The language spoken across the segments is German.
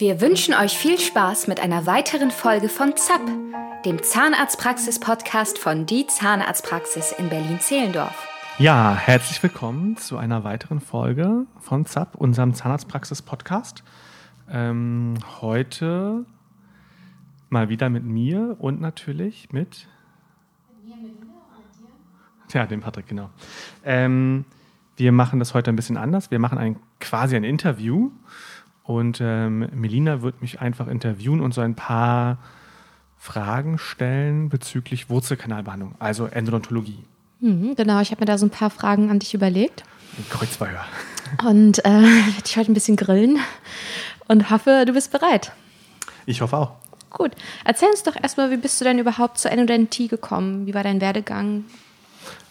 Wir wünschen euch viel Spaß mit einer weiteren Folge von ZAP, dem Zahnarztpraxis-Podcast von Die Zahnarztpraxis in Berlin-Zehlendorf. Ja, herzlich willkommen zu einer weiteren Folge von ZAP, unserem Zahnarztpraxis-Podcast. Ähm, heute mal wieder mit mir und natürlich mit. Ja, dem Patrick, genau. Ähm, wir machen das heute ein bisschen anders. Wir machen ein, quasi ein Interview und ähm, Melina wird mich einfach interviewen und so ein paar Fragen stellen bezüglich Wurzelkanalbehandlung, also Endodontologie. Mhm, genau, ich habe mir da so ein paar Fragen an dich überlegt. Kreuzverhör. Und äh, werde dich heute ein bisschen grillen und hoffe, du bist bereit. Ich hoffe auch. Gut. Erzähl uns doch erstmal, wie bist du denn überhaupt zur Endodontie gekommen? Wie war dein Werdegang?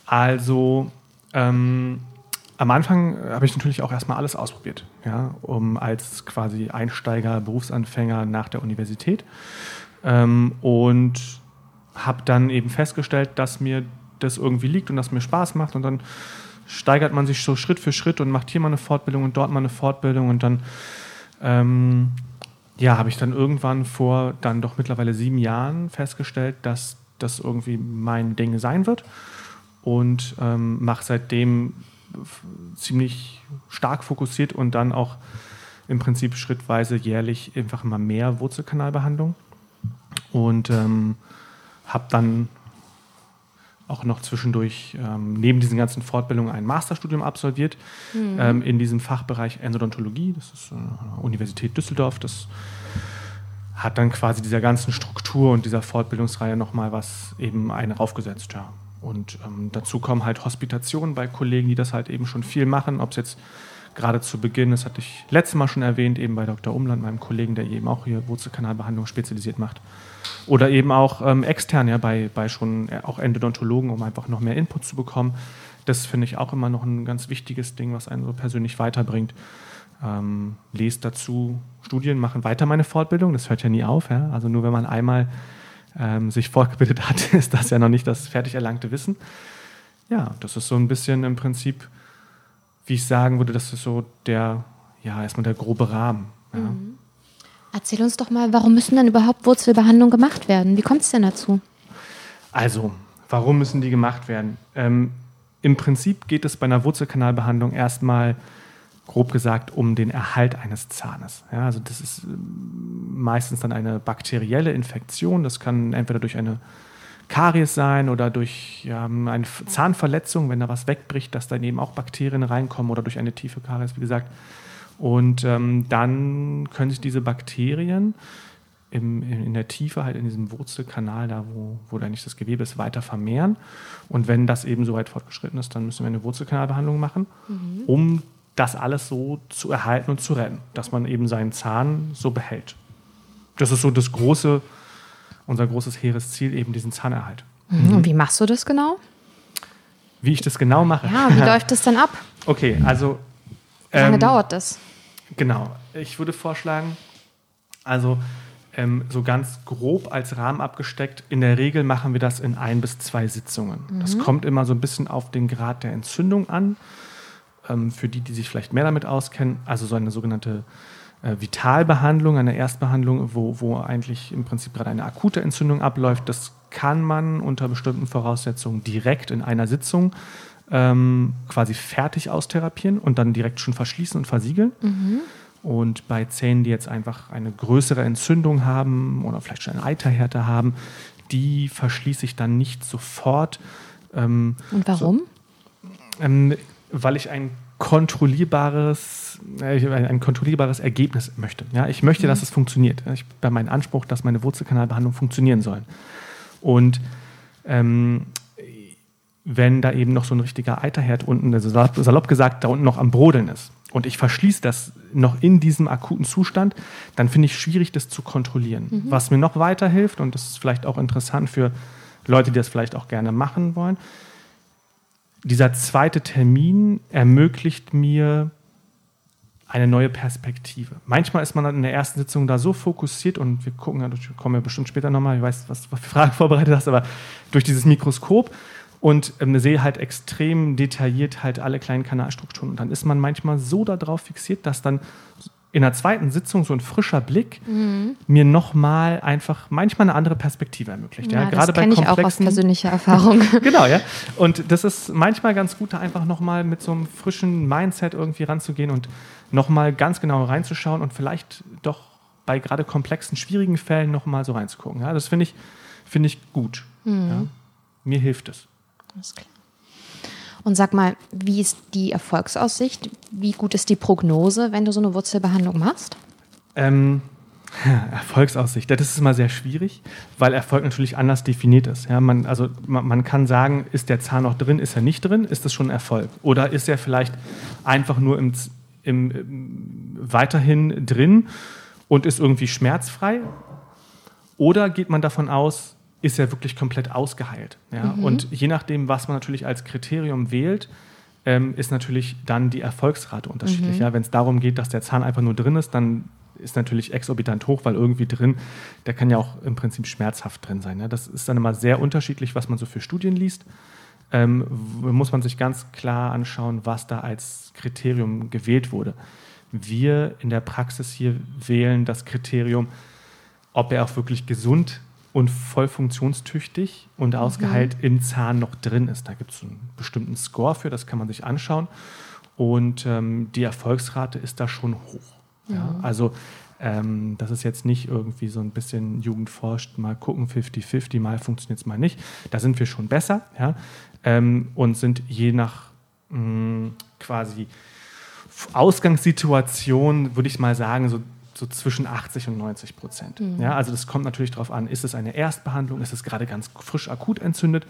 Also, ähm, am Anfang habe ich natürlich auch erstmal alles ausprobiert, ja, um als quasi Einsteiger, Berufsanfänger nach der Universität. Ähm, und habe dann eben festgestellt, dass mir das irgendwie liegt und das mir Spaß macht. Und dann steigert man sich so Schritt für Schritt und macht hier mal eine Fortbildung und dort mal eine Fortbildung. Und dann ähm, ja, habe ich dann irgendwann vor dann doch mittlerweile sieben Jahren festgestellt, dass das irgendwie mein Ding sein wird. Und ähm, mache seitdem ziemlich stark fokussiert und dann auch im Prinzip schrittweise jährlich einfach immer mehr Wurzelkanalbehandlung. Und ähm, habe dann auch noch zwischendurch ähm, neben diesen ganzen Fortbildungen ein Masterstudium absolviert mhm. ähm, in diesem Fachbereich Endodontologie. Das ist äh, Universität Düsseldorf. Das hat dann quasi dieser ganzen Struktur und dieser Fortbildungsreihe nochmal was eben eine raufgesetzt. Ja. Und ähm, dazu kommen halt Hospitationen bei Kollegen, die das halt eben schon viel machen. Ob es jetzt gerade zu Beginn, das hatte ich letztes Mal schon erwähnt, eben bei Dr. Umland, meinem Kollegen, der eben auch hier Wurzelkanalbehandlung spezialisiert macht. Oder eben auch ähm, extern, ja, bei, bei schon äh, auch Endodontologen, um einfach noch mehr Input zu bekommen. Das finde ich auch immer noch ein ganz wichtiges Ding, was einen so persönlich weiterbringt. Ähm, lest dazu Studien, machen weiter meine Fortbildung. Das hört ja nie auf. Ja? Also nur wenn man einmal ähm, sich fortgebildet hat, ist das ja noch nicht das fertig erlangte Wissen. Ja, das ist so ein bisschen im Prinzip, wie ich sagen würde, das ist so der, ja, erstmal der grobe Rahmen. Ja. Mhm. Erzähl uns doch mal, warum müssen dann überhaupt Wurzelbehandlungen gemacht werden? Wie kommt es denn dazu? Also, warum müssen die gemacht werden? Ähm, Im Prinzip geht es bei einer Wurzelkanalbehandlung erstmal grob gesagt um den Erhalt eines Zahnes. Ja, also das ist ähm, meistens dann eine bakterielle Infektion. Das kann entweder durch eine Karies sein oder durch ja, eine Zahnverletzung, wenn da was wegbricht, dass dann eben auch Bakterien reinkommen oder durch eine tiefe Karies, wie gesagt. Und ähm, dann können sich diese Bakterien im, in der Tiefe, halt in diesem Wurzelkanal, da wo, wo eigentlich das Gewebe ist, weiter vermehren. Und wenn das eben so weit fortgeschritten ist, dann müssen wir eine Wurzelkanalbehandlung machen, mhm. um das alles so zu erhalten und zu retten, dass man eben seinen Zahn so behält. Das ist so das große, unser großes hehres Ziel, eben diesen Zahnerhalt. Mhm. Und wie machst du das genau? Wie ich das genau mache? Ja, wie läuft das dann ab? Okay, also. Wie lange ähm, dauert das? Genau. Ich würde vorschlagen, also ähm, so ganz grob als Rahmen abgesteckt, in der Regel machen wir das in ein bis zwei Sitzungen. Mhm. Das kommt immer so ein bisschen auf den Grad der Entzündung an ähm, für die, die sich vielleicht mehr damit auskennen, also so eine sogenannte äh, Vitalbehandlung, eine Erstbehandlung, wo, wo eigentlich im Prinzip gerade eine akute Entzündung abläuft. Das kann man unter bestimmten Voraussetzungen direkt in einer Sitzung ähm, quasi fertig austherapieren und dann direkt schon verschließen und versiegeln. Mhm. Und bei Zähnen, die jetzt einfach eine größere Entzündung haben oder vielleicht schon eine Eiterhärte haben, die verschließe ich dann nicht sofort. Ähm, und warum? So, ähm, weil ich ein kontrollierbares, äh, ein kontrollierbares Ergebnis möchte. Ja, ich möchte, mhm. dass es funktioniert. Ich habe meinen Anspruch, dass meine Wurzelkanalbehandlung funktionieren soll. Und ähm, wenn da eben noch so ein richtiger Eiterherd unten, also salopp gesagt, da unten noch am Brodeln ist und ich verschließe das noch in diesem akuten Zustand, dann finde ich schwierig, das zu kontrollieren. Mhm. Was mir noch weiterhilft, und das ist vielleicht auch interessant für Leute, die das vielleicht auch gerne machen wollen, dieser zweite Termin ermöglicht mir eine neue Perspektive. Manchmal ist man in der ersten Sitzung da so fokussiert und wir gucken, ja, kommen ja bestimmt später nochmal, ich weiß, was du für Fragen vorbereitet hast, aber durch dieses Mikroskop und ähm, sehe halt extrem detailliert halt alle kleinen Kanalstrukturen. Und dann ist man manchmal so darauf fixiert, dass dann in der zweiten Sitzung so ein frischer Blick mhm. mir nochmal einfach manchmal eine andere Perspektive ermöglicht. Ja, ja gerade bei komplexen. Ich auch aus persönlicher Erfahrung. genau, ja. Und das ist manchmal ganz gut, da einfach nochmal mit so einem frischen Mindset irgendwie ranzugehen und nochmal ganz genau reinzuschauen und vielleicht doch bei gerade komplexen, schwierigen Fällen nochmal so reinzugucken. Ja, das finde ich, find ich gut. Mhm. Ja. Mir hilft es. Alles klar. Und sag mal, wie ist die Erfolgsaussicht? Wie gut ist die Prognose, wenn du so eine Wurzelbehandlung machst? Ähm, Erfolgsaussicht, das ist immer sehr schwierig, weil Erfolg natürlich anders definiert ist. Ja, man, also man, man, kann sagen, ist der Zahn noch drin, ist er nicht drin, ist das schon Erfolg? Oder ist er vielleicht einfach nur im, im, im, weiterhin drin und ist irgendwie schmerzfrei? Oder geht man davon aus, ist er wirklich komplett ausgeheilt. Ja? Mhm. Und je nachdem, was man natürlich als Kriterium wählt, ähm, ist natürlich dann die Erfolgsrate unterschiedlich. Mhm. Ja? Wenn es darum geht, dass der Zahn einfach nur drin ist, dann ist natürlich exorbitant hoch, weil irgendwie drin, der kann ja auch im Prinzip schmerzhaft drin sein. Ja? Das ist dann immer sehr unterschiedlich, was man so für Studien liest. Ähm, muss man sich ganz klar anschauen, was da als Kriterium gewählt wurde. Wir in der Praxis hier wählen das Kriterium, ob er auch wirklich gesund ist und voll funktionstüchtig und mhm. ausgeheilt im Zahn noch drin ist. Da gibt es einen bestimmten Score für, das kann man sich anschauen. Und ähm, die Erfolgsrate ist da schon hoch. Mhm. Ja? Also ähm, das ist jetzt nicht irgendwie so ein bisschen Jugend forscht, mal gucken, 50-50, mal funktioniert es mal nicht. Da sind wir schon besser ja? Ähm, und sind je nach mh, mm, quasi Ausgangssituation, würde ich mal sagen, so so zwischen 80 und 90 Prozent. Mhm. Ja, also das kommt natürlich darauf an, ist es eine Erstbehandlung, ist es gerade ganz frisch akut entzündet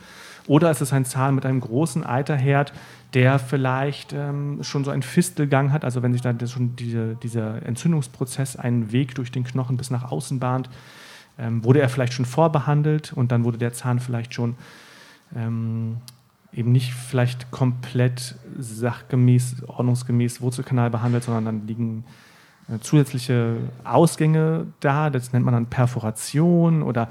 oder ist es ein Zahn mit einem großen Eiterherd, der vielleicht ähm, schon so einen Fistelgang hat, also wenn sich da schon diese, dieser Entzündungsprozess einen Weg durch den Knochen bis nach außen bahnt, ähm, wurde er vielleicht schon vorbehandelt und dann wurde der Zahn vielleicht schon ähm, eben nicht vielleicht komplett sachgemäß, ordnungsgemäß Wurzelkanal behandelt, sondern dann liegen zusätzliche Ausgänge da. Das nennt man dann Perforation oder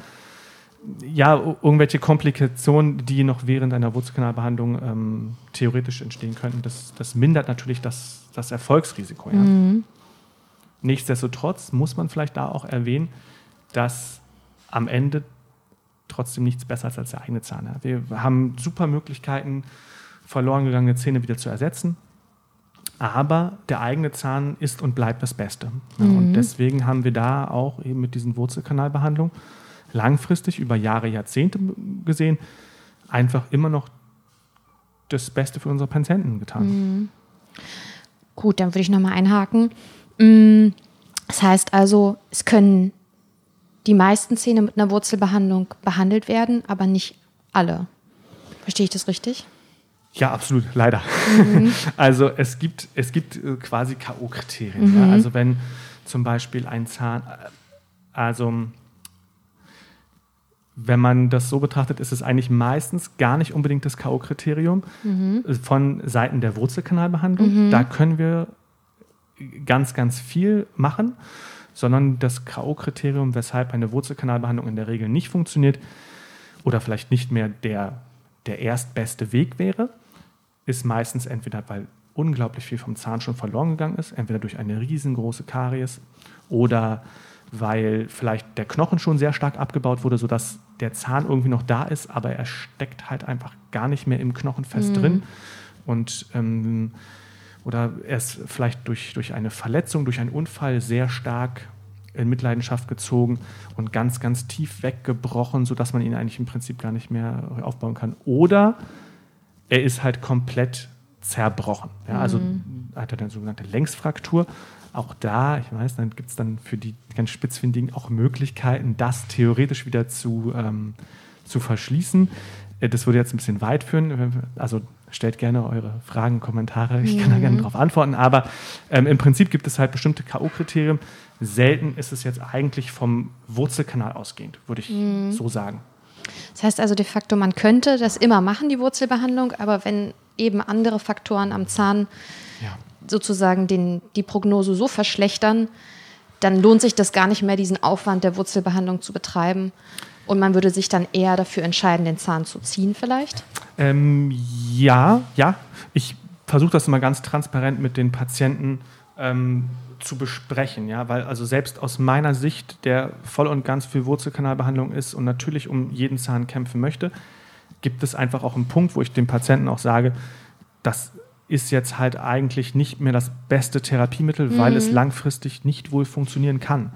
ja, irgendwelche Komplikationen, die noch während einer Wurzelkanalbehandlung ähm, theoretisch entstehen könnten. Das, das mindert natürlich das, das Erfolgsrisiko. Ja. Mhm. Nichtsdestotrotz muss man vielleicht da auch erwähnen, dass am Ende trotzdem nichts besser ist als der eigene Zahn. Wir haben super Möglichkeiten, verloren gegangene Zähne wieder zu ersetzen aber der eigene Zahn ist und bleibt das Beste. Mhm. Und deswegen haben wir da auch eben mit diesen Wurzelkanalbehandlungen langfristig über Jahre, Jahrzehnte gesehen einfach immer noch das Beste für unsere Patienten getan. Mhm. Gut, dann würde ich nochmal einhaken. Mm, das heißt also, es können die meisten Zähne mit einer Wurzelbehandlung behandelt werden, aber nicht alle. Verstehe ich das richtig? Ja, absolut, leider. Mhm. Also es gibt, es gibt äh, quasi K.O.-Kriterien. Mhm. Ja? Also wenn zum Beispiel ein Zahn, äh, also wenn man das so betrachtet, ist es eigentlich meistens gar nicht unbedingt das K.O.-Kriterium mhm. von Seiten der Wurzelkanalbehandlung. Mhm. Da können wir ganz, ganz viel machen, sondern das K.O.-Kriterium, weshalb eine Wurzelkanalbehandlung in der Regel nicht funktioniert oder vielleicht nicht mehr der, der erstbeste Weg wäre, ist meistens entweder, weil unglaublich viel vom Zahn schon verloren gegangen ist, entweder durch eine riesengroße Karies oder weil vielleicht der Knochen schon sehr stark abgebaut wurde, sodass der Zahn irgendwie noch da ist, aber er steckt halt einfach gar nicht mehr im Knochen fest mhm. drin. Und ähm, oder er ist vielleicht durch, durch eine Verletzung, durch einen Unfall sehr stark in Mitleidenschaft gezogen und ganz, ganz tief weggebrochen, sodass man ihn eigentlich im Prinzip gar nicht mehr aufbauen kann. Oder er ist halt komplett zerbrochen. Ja, also mhm. hat er eine sogenannte Längsfraktur. Auch da, ich weiß, dann gibt es dann für die ganz Spitzfindigen auch Möglichkeiten, das theoretisch wieder zu, ähm, zu verschließen. Äh, das würde jetzt ein bisschen weit führen. Also stellt gerne eure Fragen, Kommentare. Ich kann mhm. da gerne darauf antworten. Aber ähm, im Prinzip gibt es halt bestimmte K.O.-Kriterien. Selten ist es jetzt eigentlich vom Wurzelkanal ausgehend, würde ich mhm. so sagen. Das heißt also de facto, man könnte das immer machen, die Wurzelbehandlung, aber wenn eben andere Faktoren am Zahn ja. sozusagen den, die Prognose so verschlechtern, dann lohnt sich das gar nicht mehr, diesen Aufwand der Wurzelbehandlung zu betreiben. Und man würde sich dann eher dafür entscheiden, den Zahn zu ziehen, vielleicht? Ähm, ja, ja. Ich versuche das immer ganz transparent mit den Patienten ähm, zu besprechen, ja, weil also selbst aus meiner Sicht, der voll und ganz für Wurzelkanalbehandlung ist und natürlich um jeden Zahn kämpfen möchte, gibt es einfach auch einen Punkt, wo ich dem Patienten auch sage, das ist jetzt halt eigentlich nicht mehr das beste Therapiemittel, mhm. weil es mhm. langfristig nicht wohl funktionieren kann.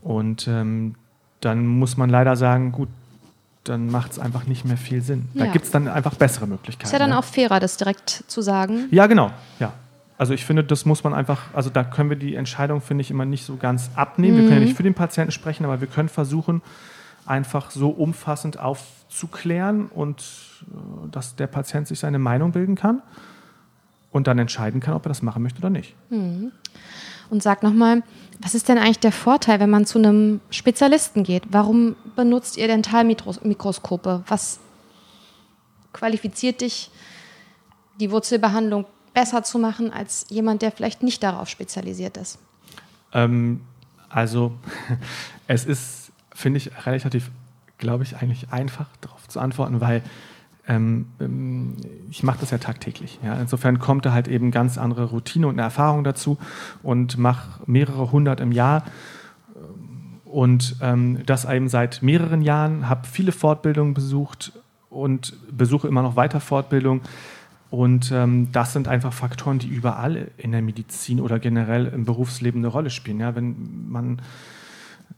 Und ähm, dann muss man leider sagen, gut, dann macht es einfach nicht mehr viel Sinn. Da ja. gibt es dann einfach bessere Möglichkeiten. Ist ja dann ne? auch fairer, das direkt zu sagen. Ja, genau. Ja. Also ich finde, das muss man einfach, also da können wir die Entscheidung, finde ich, immer nicht so ganz abnehmen. Mhm. Wir können ja mhm. nicht für den Patienten sprechen, aber wir können versuchen, einfach so umfassend aufzuklären und äh, dass der Patient sich seine Meinung bilden kann und dann entscheiden kann, ob er das machen möchte oder nicht. Mhm. Und sag nochmal, was ist denn eigentlich der Vorteil, wenn man zu einem Spezialisten geht? Warum benutzt ihr Dentalmikroskope? Was qualifiziert dich, die Wurzelbehandlung besser zu machen als jemand, der vielleicht nicht darauf spezialisiert ist? Ähm, also es ist, finde ich, relativ, glaube ich, eigentlich einfach darauf zu antworten, weil ähm, ähm, ich mache das ja tagtäglich. Ja. Insofern kommt da halt eben ganz andere Routine und eine Erfahrung dazu und mache mehrere hundert im Jahr und ähm, das eben seit mehreren Jahren, habe viele Fortbildungen besucht und besuche immer noch weiter Fortbildungen. Und ähm, das sind einfach Faktoren, die überall in der Medizin oder generell im Berufsleben eine Rolle spielen. Ja, wenn man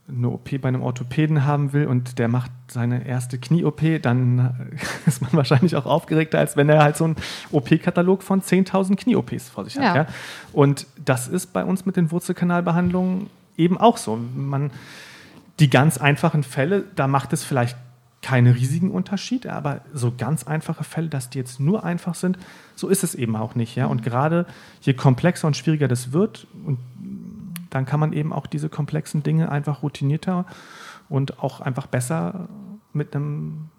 eine OP bei einem Orthopäden haben will und der macht seine erste Knie-OP, dann ist man wahrscheinlich auch aufgeregter, als wenn er halt so einen OP-Katalog von 10.000 Knie-OPs vor sich ja. hat. Ja? Und das ist bei uns mit den Wurzelkanalbehandlungen eben auch so. Man, die ganz einfachen Fälle, da macht es vielleicht keine riesigen Unterschiede, aber so ganz einfache Fälle, dass die jetzt nur einfach sind, so ist es eben auch nicht. Ja? Und gerade je komplexer und schwieriger das wird, und dann kann man eben auch diese komplexen Dinge einfach routinierter und auch einfach besser mit einem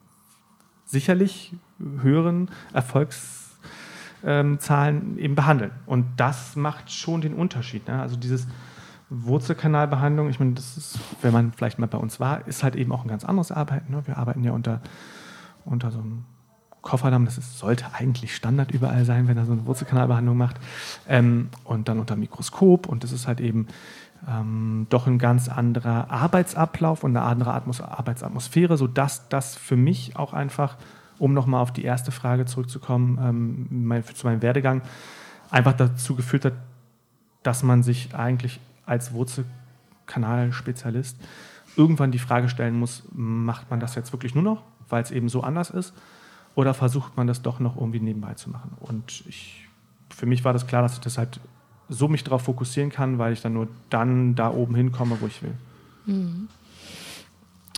sicherlich höheren Erfolgszahlen ähm, eben behandeln. Und das macht schon den Unterschied. Ne? Also dieses Wurzelkanalbehandlung, ich meine, das ist, wenn man vielleicht mal bei uns war, ist halt eben auch ein ganz anderes Arbeiten. Ne? Wir arbeiten ja unter, unter so einem Kofferdamm, das ist, sollte eigentlich Standard überall sein, wenn er so eine Wurzelkanalbehandlung macht. Ähm, und dann unter Mikroskop und das ist halt eben ähm, doch ein ganz anderer Arbeitsablauf und eine andere Atmos Arbeitsatmosphäre, sodass das für mich auch einfach, um nochmal auf die erste Frage zurückzukommen, ähm, mein, zu meinem Werdegang, einfach dazu geführt hat, dass man sich eigentlich als Wurzelkanalspezialist irgendwann die Frage stellen muss, macht man das jetzt wirklich nur noch, weil es eben so anders ist? Oder versucht man das doch noch irgendwie nebenbei zu machen? Und ich, für mich war das klar, dass ich das halt so mich darauf fokussieren kann, weil ich dann nur dann da oben hinkomme, wo ich will. Mhm.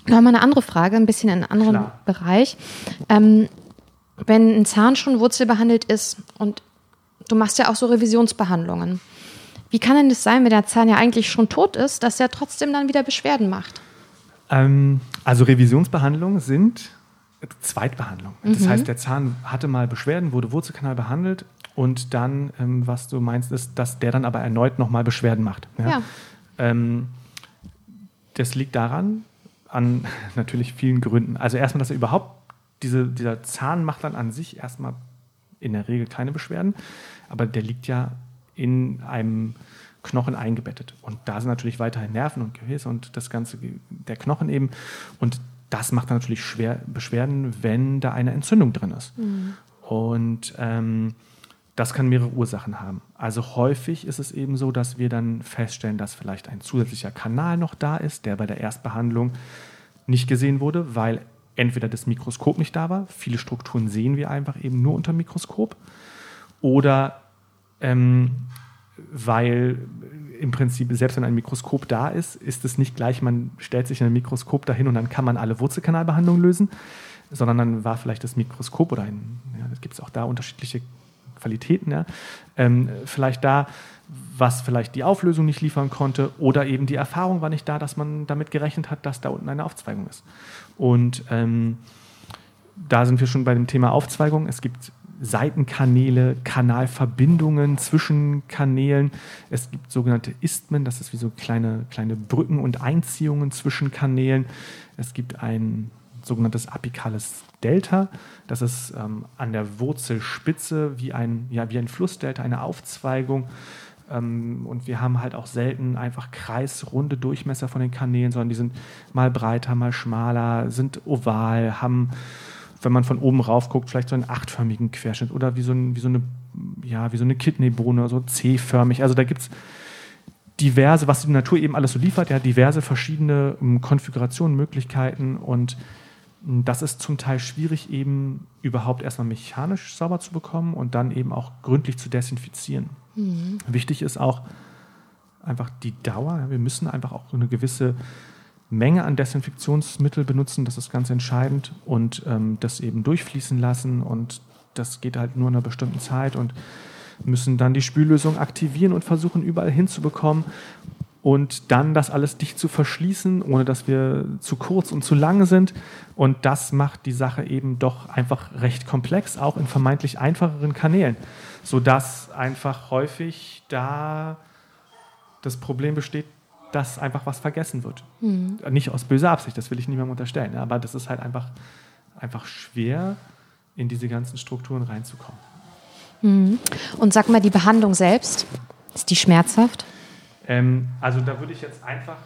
Noch mal eine andere Frage, ein bisschen in einem anderen Klar. Bereich. Ähm, wenn ein Zahn schon wurzelbehandelt ist und du machst ja auch so Revisionsbehandlungen, wie kann denn das sein, wenn der Zahn ja eigentlich schon tot ist, dass er trotzdem dann wieder Beschwerden macht? Ähm, also Revisionsbehandlungen sind Zweitbehandlung. Mhm. Das heißt, der Zahn hatte mal Beschwerden, wurde Wurzelkanal behandelt und dann, ähm, was du meinst, ist, dass der dann aber erneut nochmal Beschwerden macht. Ja? ja. Ähm, das liegt daran, an natürlich vielen Gründen. Also erstmal, dass er überhaupt, diese, dieser Zahn macht dann an sich erstmal in der Regel keine Beschwerden, aber der liegt ja in einem Knochen eingebettet. Und da sind natürlich weiterhin Nerven und Gefäße und das Ganze, der Knochen eben. Und das macht natürlich schwer Beschwerden, wenn da eine Entzündung drin ist. Mhm. Und ähm, das kann mehrere Ursachen haben. Also häufig ist es eben so, dass wir dann feststellen, dass vielleicht ein zusätzlicher Kanal noch da ist, der bei der Erstbehandlung nicht gesehen wurde, weil entweder das Mikroskop nicht da war, viele Strukturen sehen wir einfach eben nur unter Mikroskop, oder ähm, weil im Prinzip, selbst wenn ein Mikroskop da ist, ist es nicht gleich, man stellt sich ein Mikroskop dahin und dann kann man alle Wurzelkanalbehandlungen lösen, sondern dann war vielleicht das Mikroskop oder ein, ja, gibt es auch da unterschiedliche Qualitäten, ja, ähm, vielleicht da, was vielleicht die Auflösung nicht liefern konnte oder eben die Erfahrung war nicht da, dass man damit gerechnet hat, dass da unten eine Aufzweigung ist. Und ähm, da sind wir schon bei dem Thema Aufzweigung. Es gibt Seitenkanäle, Kanalverbindungen zwischen Kanälen. Es gibt sogenannte Istmen, das ist wie so kleine, kleine Brücken und Einziehungen zwischen Kanälen. Es gibt ein sogenanntes apikales Delta, das ist ähm, an der Wurzelspitze wie ein, ja, wie ein Flussdelta, eine Aufzweigung Ähm, und wir haben halt auch selten einfach kreisrunde Durchmesser von den Kanälen, sondern die sind mal breiter, mal schmaler, sind oval, haben, wenn man von oben rauf guckt, vielleicht so einen achtförmigen Querschnitt oder wie so, ein, wie so eine, ja, wie so eine Kidneybohne, so C-förmig. Also da gibt es diverse, was die Natur eben alles so liefert, ja, diverse verschiedene um, Konfigurationen, Möglichkeiten und das ist zum Teil schwierig, eben überhaupt erstmal mechanisch sauber zu bekommen und dann eben auch gründlich zu desinfizieren. Mhm. Wichtig ist auch einfach die Dauer. Wir müssen einfach auch eine gewisse Menge an Desinfektionsmittel benutzen, das ist ganz entscheidend und ähm, das eben durchfließen lassen und das geht halt nur in einer bestimmten Zeit und müssen dann die Spüllösung aktivieren und versuchen überall hinzubekommen und dann das alles dicht zu verschließen, ohne dass wir zu kurz und zu lang sind. Und das macht die Sache eben doch einfach recht komplex, auch in vermeintlich einfacheren Kanälen, sodass einfach häufig da das Problem besteht, dass einfach was vergessen wird. Mhm. Nicht aus böser Absicht, das will ich niemandem unterstellen, aber das ist halt einfach, einfach schwer, in diese ganzen Strukturen reinzukommen. Mhm. Und sag mal, die Behandlung selbst, ist die schmerzhaft? Ähm, also da würde ich jetzt einfach,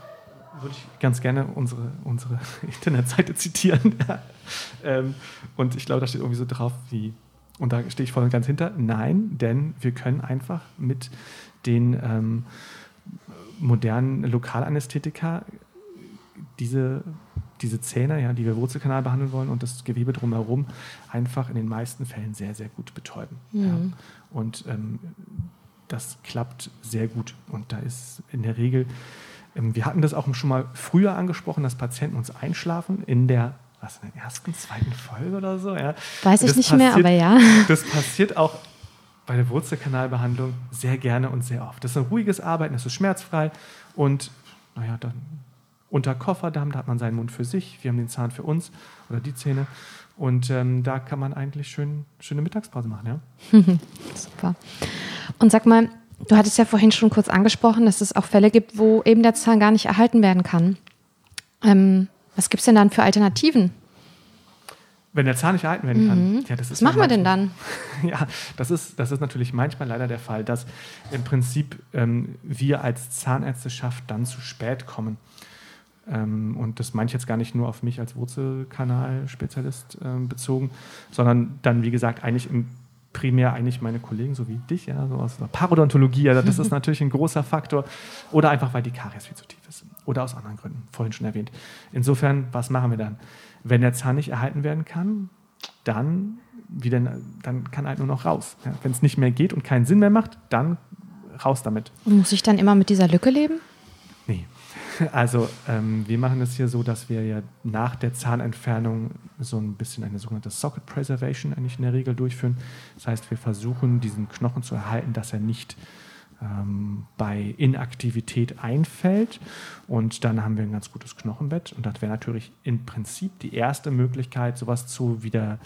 würde ich ganz gerne unsere, unsere Internetseite zitieren. ähm, und ich glaube, da steht irgendwie so drauf wie, und da stehe ich voll und ganz hinter, nein, denn wir können einfach mit den ähm, modernen Lokalanästhetika diese, diese Zähne, ja, die wir Wurzelkanal behandeln wollen und das Gewebe drumherum einfach in den meisten Fällen sehr, sehr gut betäuben. Mhm. Ja. Und ähm, das klappt sehr gut. Und da ist in der Regel, ähm, wir hatten das auch schon mal früher angesprochen, dass Patienten uns einschlafen in der was, in der ersten, zweiten Folge oder so. Ja. Weiß ich nicht passiert, mehr, aber ja. Das passiert auch bei der Wurzelkanalbehandlung sehr gerne und sehr oft. Das ist ein ruhiges Arbeiten, das ist schmerzfrei und naja, dann unter Kofferdamm, da hat man seinen Mund für sich, wir haben den Zahn für uns oder die Zähne und ähm, da kann man eigentlich schön, schöne Mittagspause machen. Ja? Super. Und sag mal, du hattest ja vorhin schon kurz angesprochen, dass es auch Fälle gibt, wo eben der Zahn gar nicht erhalten werden kann. Ähm, was gibt es denn dann für Alternativen? Wenn der Zahn nicht erhalten werden kann. Mhm. Ja, das ist was machen wir denn dann? Ja, das ist, das ist natürlich manchmal leider der Fall, dass im Prinzip ähm, wir als Zahnärzteschaft dann zu spät kommen. Ähm, und das meine ich jetzt gar nicht nur auf mich als Wurzelkanalspezialist ähm, bezogen, sondern dann, wie gesagt, eigentlich im primär eigentlich meine Kollegen, so wie dich, ja, so aus der Parodontologie, also das ist natürlich ein großer Faktor. Oder einfach, weil die Karies viel zu tief ist. Oder aus anderen Gründen, vorhin schon erwähnt. Insofern, was machen wir dann? Wenn der Zahn nicht erhalten werden kann, dann, wie denn, dann kann halt nur noch raus. Ja, Wenn es nicht mehr geht und keinen Sinn mehr macht, dann raus damit. Und muss ich dann immer mit dieser Lücke leben? Nee. Also ähm, wir machen es hier so, dass wir ja nach der Zahnentfernung so ein bisschen eine sogenannte Socket Preservation eigentlich in der Regel durchführen. Das heißt, wir versuchen diesen Knochen zu erhalten, dass er nicht ähm, bei Inaktivität einfällt. Und dann haben wir ein ganz gutes Knochenbett. Und das wäre natürlich im Prinzip die erste Möglichkeit, sowas zu wieder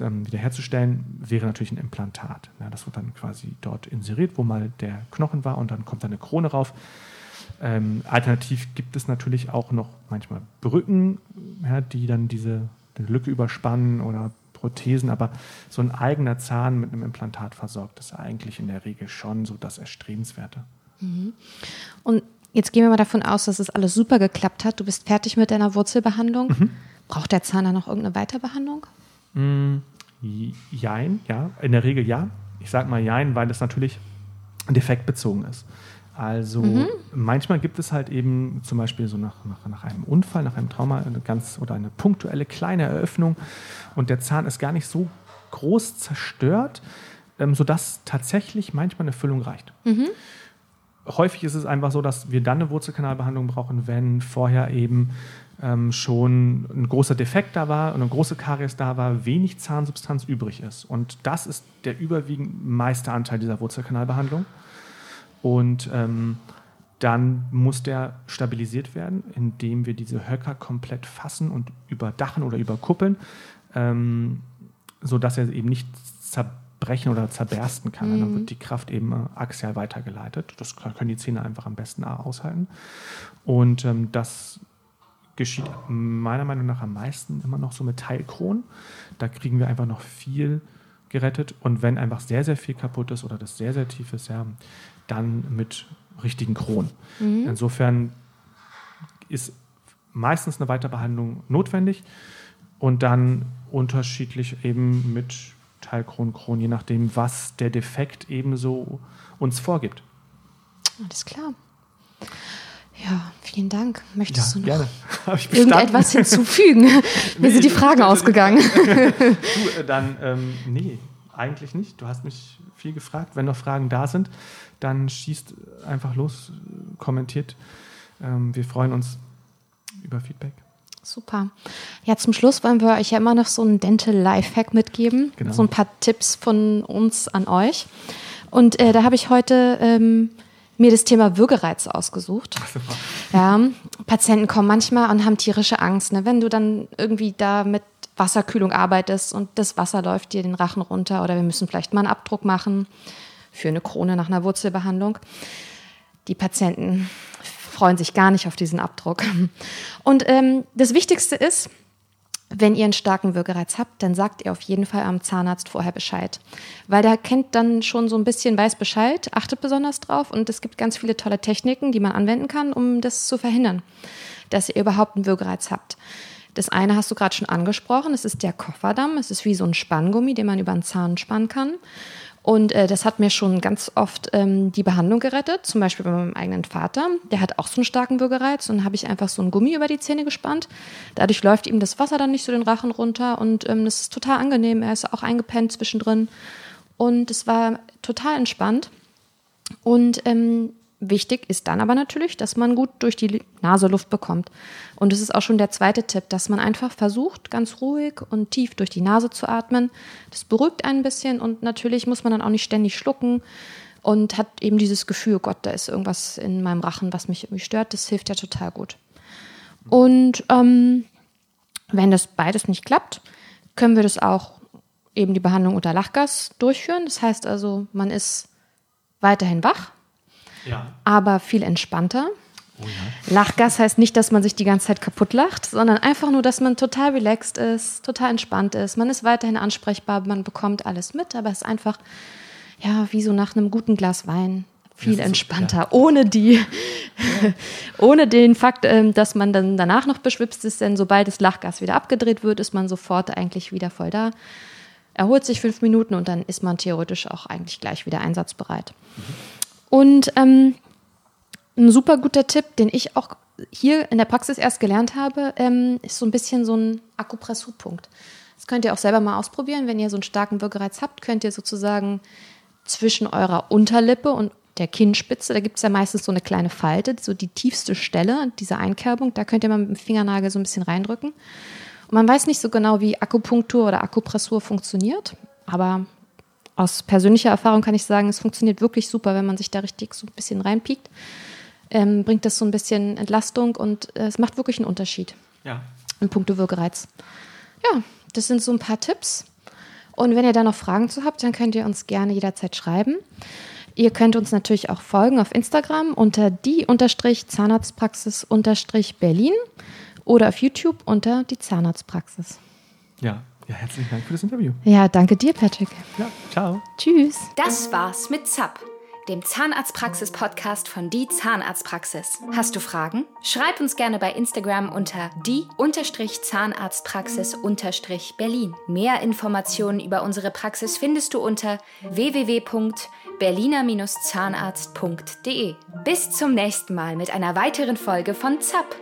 ähm, wiederherzustellen, wäre natürlich ein Implantat. Ja, das wird dann quasi dort inseriert, wo mal der Knochen war und dann kommt da eine Krone rauf. Ähm, alternativ gibt es natürlich auch noch manchmal Brücken, ja, die dann diese Lücke überspannen oder Prothesen, aber so ein eigener Zahn mit einem Implantat versorgt ist eigentlich in der Regel schon so das Erstrebenswerte. Mhm. Und jetzt gehen wir mal davon aus, dass es alles super geklappt hat. Du bist fertig mit deiner Wurzelbehandlung. Mhm. Braucht der Zahn dann noch irgendeine Weiterbehandlung? Mm, jein, ja. In der Regel ja. Ich sage mal jein, weil das natürlich defektbezogen ist. Also mhm. manchmal gibt es halt eben zum Beispiel so nach, nach, nach, einem Unfall, nach einem Trauma eine ganz oder eine punktuelle kleine Eröffnung und der Zahn ist gar nicht so groß zerstört, ähm, sodass tatsächlich manchmal eine Füllung reicht. Mhm. Häufig ist es einfach so, dass wir dann eine Wurzelkanalbehandlung brauchen, wenn vorher eben ähm, schon ein großer Defekt da war und eine große Karies da war, wenig Zahnsubstanz übrig ist. Und das ist der überwiegend meiste Anteil dieser Wurzelkanalbehandlung. Und ähm, dann muss der stabilisiert werden, indem wir diese Höcker komplett fassen und überdachen oder überkuppeln, ähm, sodass er eben nicht zerbrechen oder zerbersten kann. Mhm. Dann wird die Kraft eben äh, axial weitergeleitet. Das können die Zähne einfach am besten aushalten. Und ähm, das geschieht meiner Meinung nach am meisten immer noch so mit Teilkronen. Da kriegen wir einfach noch viel gerettet. Und wenn einfach sehr, sehr viel kaputt ist oder das sehr, sehr tief ist, ja, dann mit richtigen Kronen. Mhm. Insofern ist meistens eine Weiterbehandlung notwendig und dann unterschiedlich eben mit Teilkron, Kron, je nachdem, was der Defekt ebenso uns vorgibt. Alles klar. Ja, vielen Dank. Möchtest ja, du noch irgendetwas hinzufügen? Mir nee, sind die Fragen ausgegangen. du, äh, dann, ähm, nee, eigentlich nicht. Du hast mich viel gefragt. Wenn noch Fragen da sind, dann schießt einfach los, kommentiert. Ähm, wir freuen uns über Feedback. Super. Ja, zum Schluss wollen wir euch ja immer noch so einen Dental Lifehack mitgeben. Genau. So ein paar Tipps von uns an euch. Und äh, da habe ich heute ähm, mir das Thema Würgereiz ausgesucht. Ja, Patienten kommen manchmal und haben tierische Angst. Ne? Wenn du dann irgendwie da mit Wasserkühlung arbeitest und das Wasser läuft dir den Rachen runter oder wir müssen vielleicht mal einen Abdruck machen für eine Krone nach einer Wurzelbehandlung. Die Patienten freuen sich gar nicht auf diesen Abdruck. Und ähm, das Wichtigste ist, wenn ihr einen starken Würgereiz habt, dann sagt ihr auf jeden Fall am Zahnarzt vorher Bescheid. Weil der kennt dann schon so ein bisschen, weiß Bescheid, achtet besonders drauf und es gibt ganz viele tolle Techniken, die man anwenden kann, um das zu verhindern, dass ihr überhaupt einen Würgereiz habt. Das eine hast du gerade schon angesprochen, es ist der Kofferdamm. Es ist wie so ein Spanngummi, den man über den Zahn spannen kann. Und äh, das hat mir schon ganz oft ähm, die Behandlung gerettet. Zum Beispiel bei meinem eigenen Vater. Der hat auch so einen starken Würgereiz. Und habe ich einfach so ein Gummi über die Zähne gespannt. Dadurch läuft ihm das Wasser dann nicht so den Rachen runter. Und ähm, das ist total angenehm. Er ist auch eingepennt zwischendrin. Und es war total entspannt. Und ähm, Wichtig ist dann aber natürlich, dass man gut durch die Nase Luft bekommt. Und es ist auch schon der zweite Tipp, dass man einfach versucht, ganz ruhig und tief durch die Nase zu atmen. Das beruhigt ein bisschen und natürlich muss man dann auch nicht ständig schlucken und hat eben dieses Gefühl, Gott, da ist irgendwas in meinem Rachen, was mich irgendwie stört. Das hilft ja total gut. Und ähm, wenn das beides nicht klappt, können wir das auch eben die Behandlung unter Lachgas durchführen. Das heißt also, man ist weiterhin wach, ja. aber viel entspannter. Oh ja. Lachgas heißt nicht, dass man sich die ganze Zeit kaputt lacht, sondern einfach nur, dass man total relaxed ist, total entspannt ist. Man ist weiterhin ansprechbar, man bekommt alles mit, aber es ist einfach, ja, wie so nach einem guten Glas Wein. Viel entspannter, ja. ohne die, ohne den Fakt, ähm, dass man dann danach noch beschwipst ist, denn sobald das Lachgas wieder abgedreht wird, ist man sofort eigentlich wieder voll da. Erholt sich fünf Minuten und dann ist man theoretisch auch eigentlich gleich wieder einsatzbereit. Und ähm, ein super guter Tipp, den ich auch hier in der Praxis erst gelernt habe, ähm, ist so ein bisschen so ein Akupressurpunkt. Das könnt ihr auch selber mal ausprobieren. Wenn ihr so einen starken Würgereiz habt, könnt ihr sozusagen zwischen eurer Unterlippe und der Kinnspitze, da gibt es ja meistens so eine kleine Falte, so die tiefste Stelle dieser Einkerbung, da könnt ihr mal mit dem Fingernagel so ein bisschen reindrücken. Und man weiß nicht so genau, wie Akupunktur oder Akupressur funktioniert, aber aus persönlicher Erfahrung kann ich sagen, es funktioniert wirklich super, wenn man sich da richtig so ein bisschen reinpiekt. Ähm, bringt das so ein bisschen Entlastung und äh, es macht wirklich einen Unterschied. Ja. In puncto Würgereiz. Ja, das sind so ein paar Tipps. Und wenn ihr da noch Fragen zu habt, dann könnt ihr uns gerne jederzeit schreiben. Ihr könnt uns natürlich auch folgen auf Instagram unter die-zahnarztpraxis-berlin oder auf YouTube unter die Zahnarztpraxis. Ja, ja, herzlichen Dank für das Interview. Ja, danke dir, Patrick. Ja, ciao. Tschüss. Das war's mit ZAP, dem Zahnarztpraxis-Podcast von Die Zahnarztpraxis. Hast du Fragen? Schreib uns gerne bei Instagram unter die-zahnarztpraxis-berlin. Mehr Informationen über unsere Praxis findest du unter www.berliner-zahnarzt.de. Bis zum nächsten Mal mit einer weiteren Folge von ZAP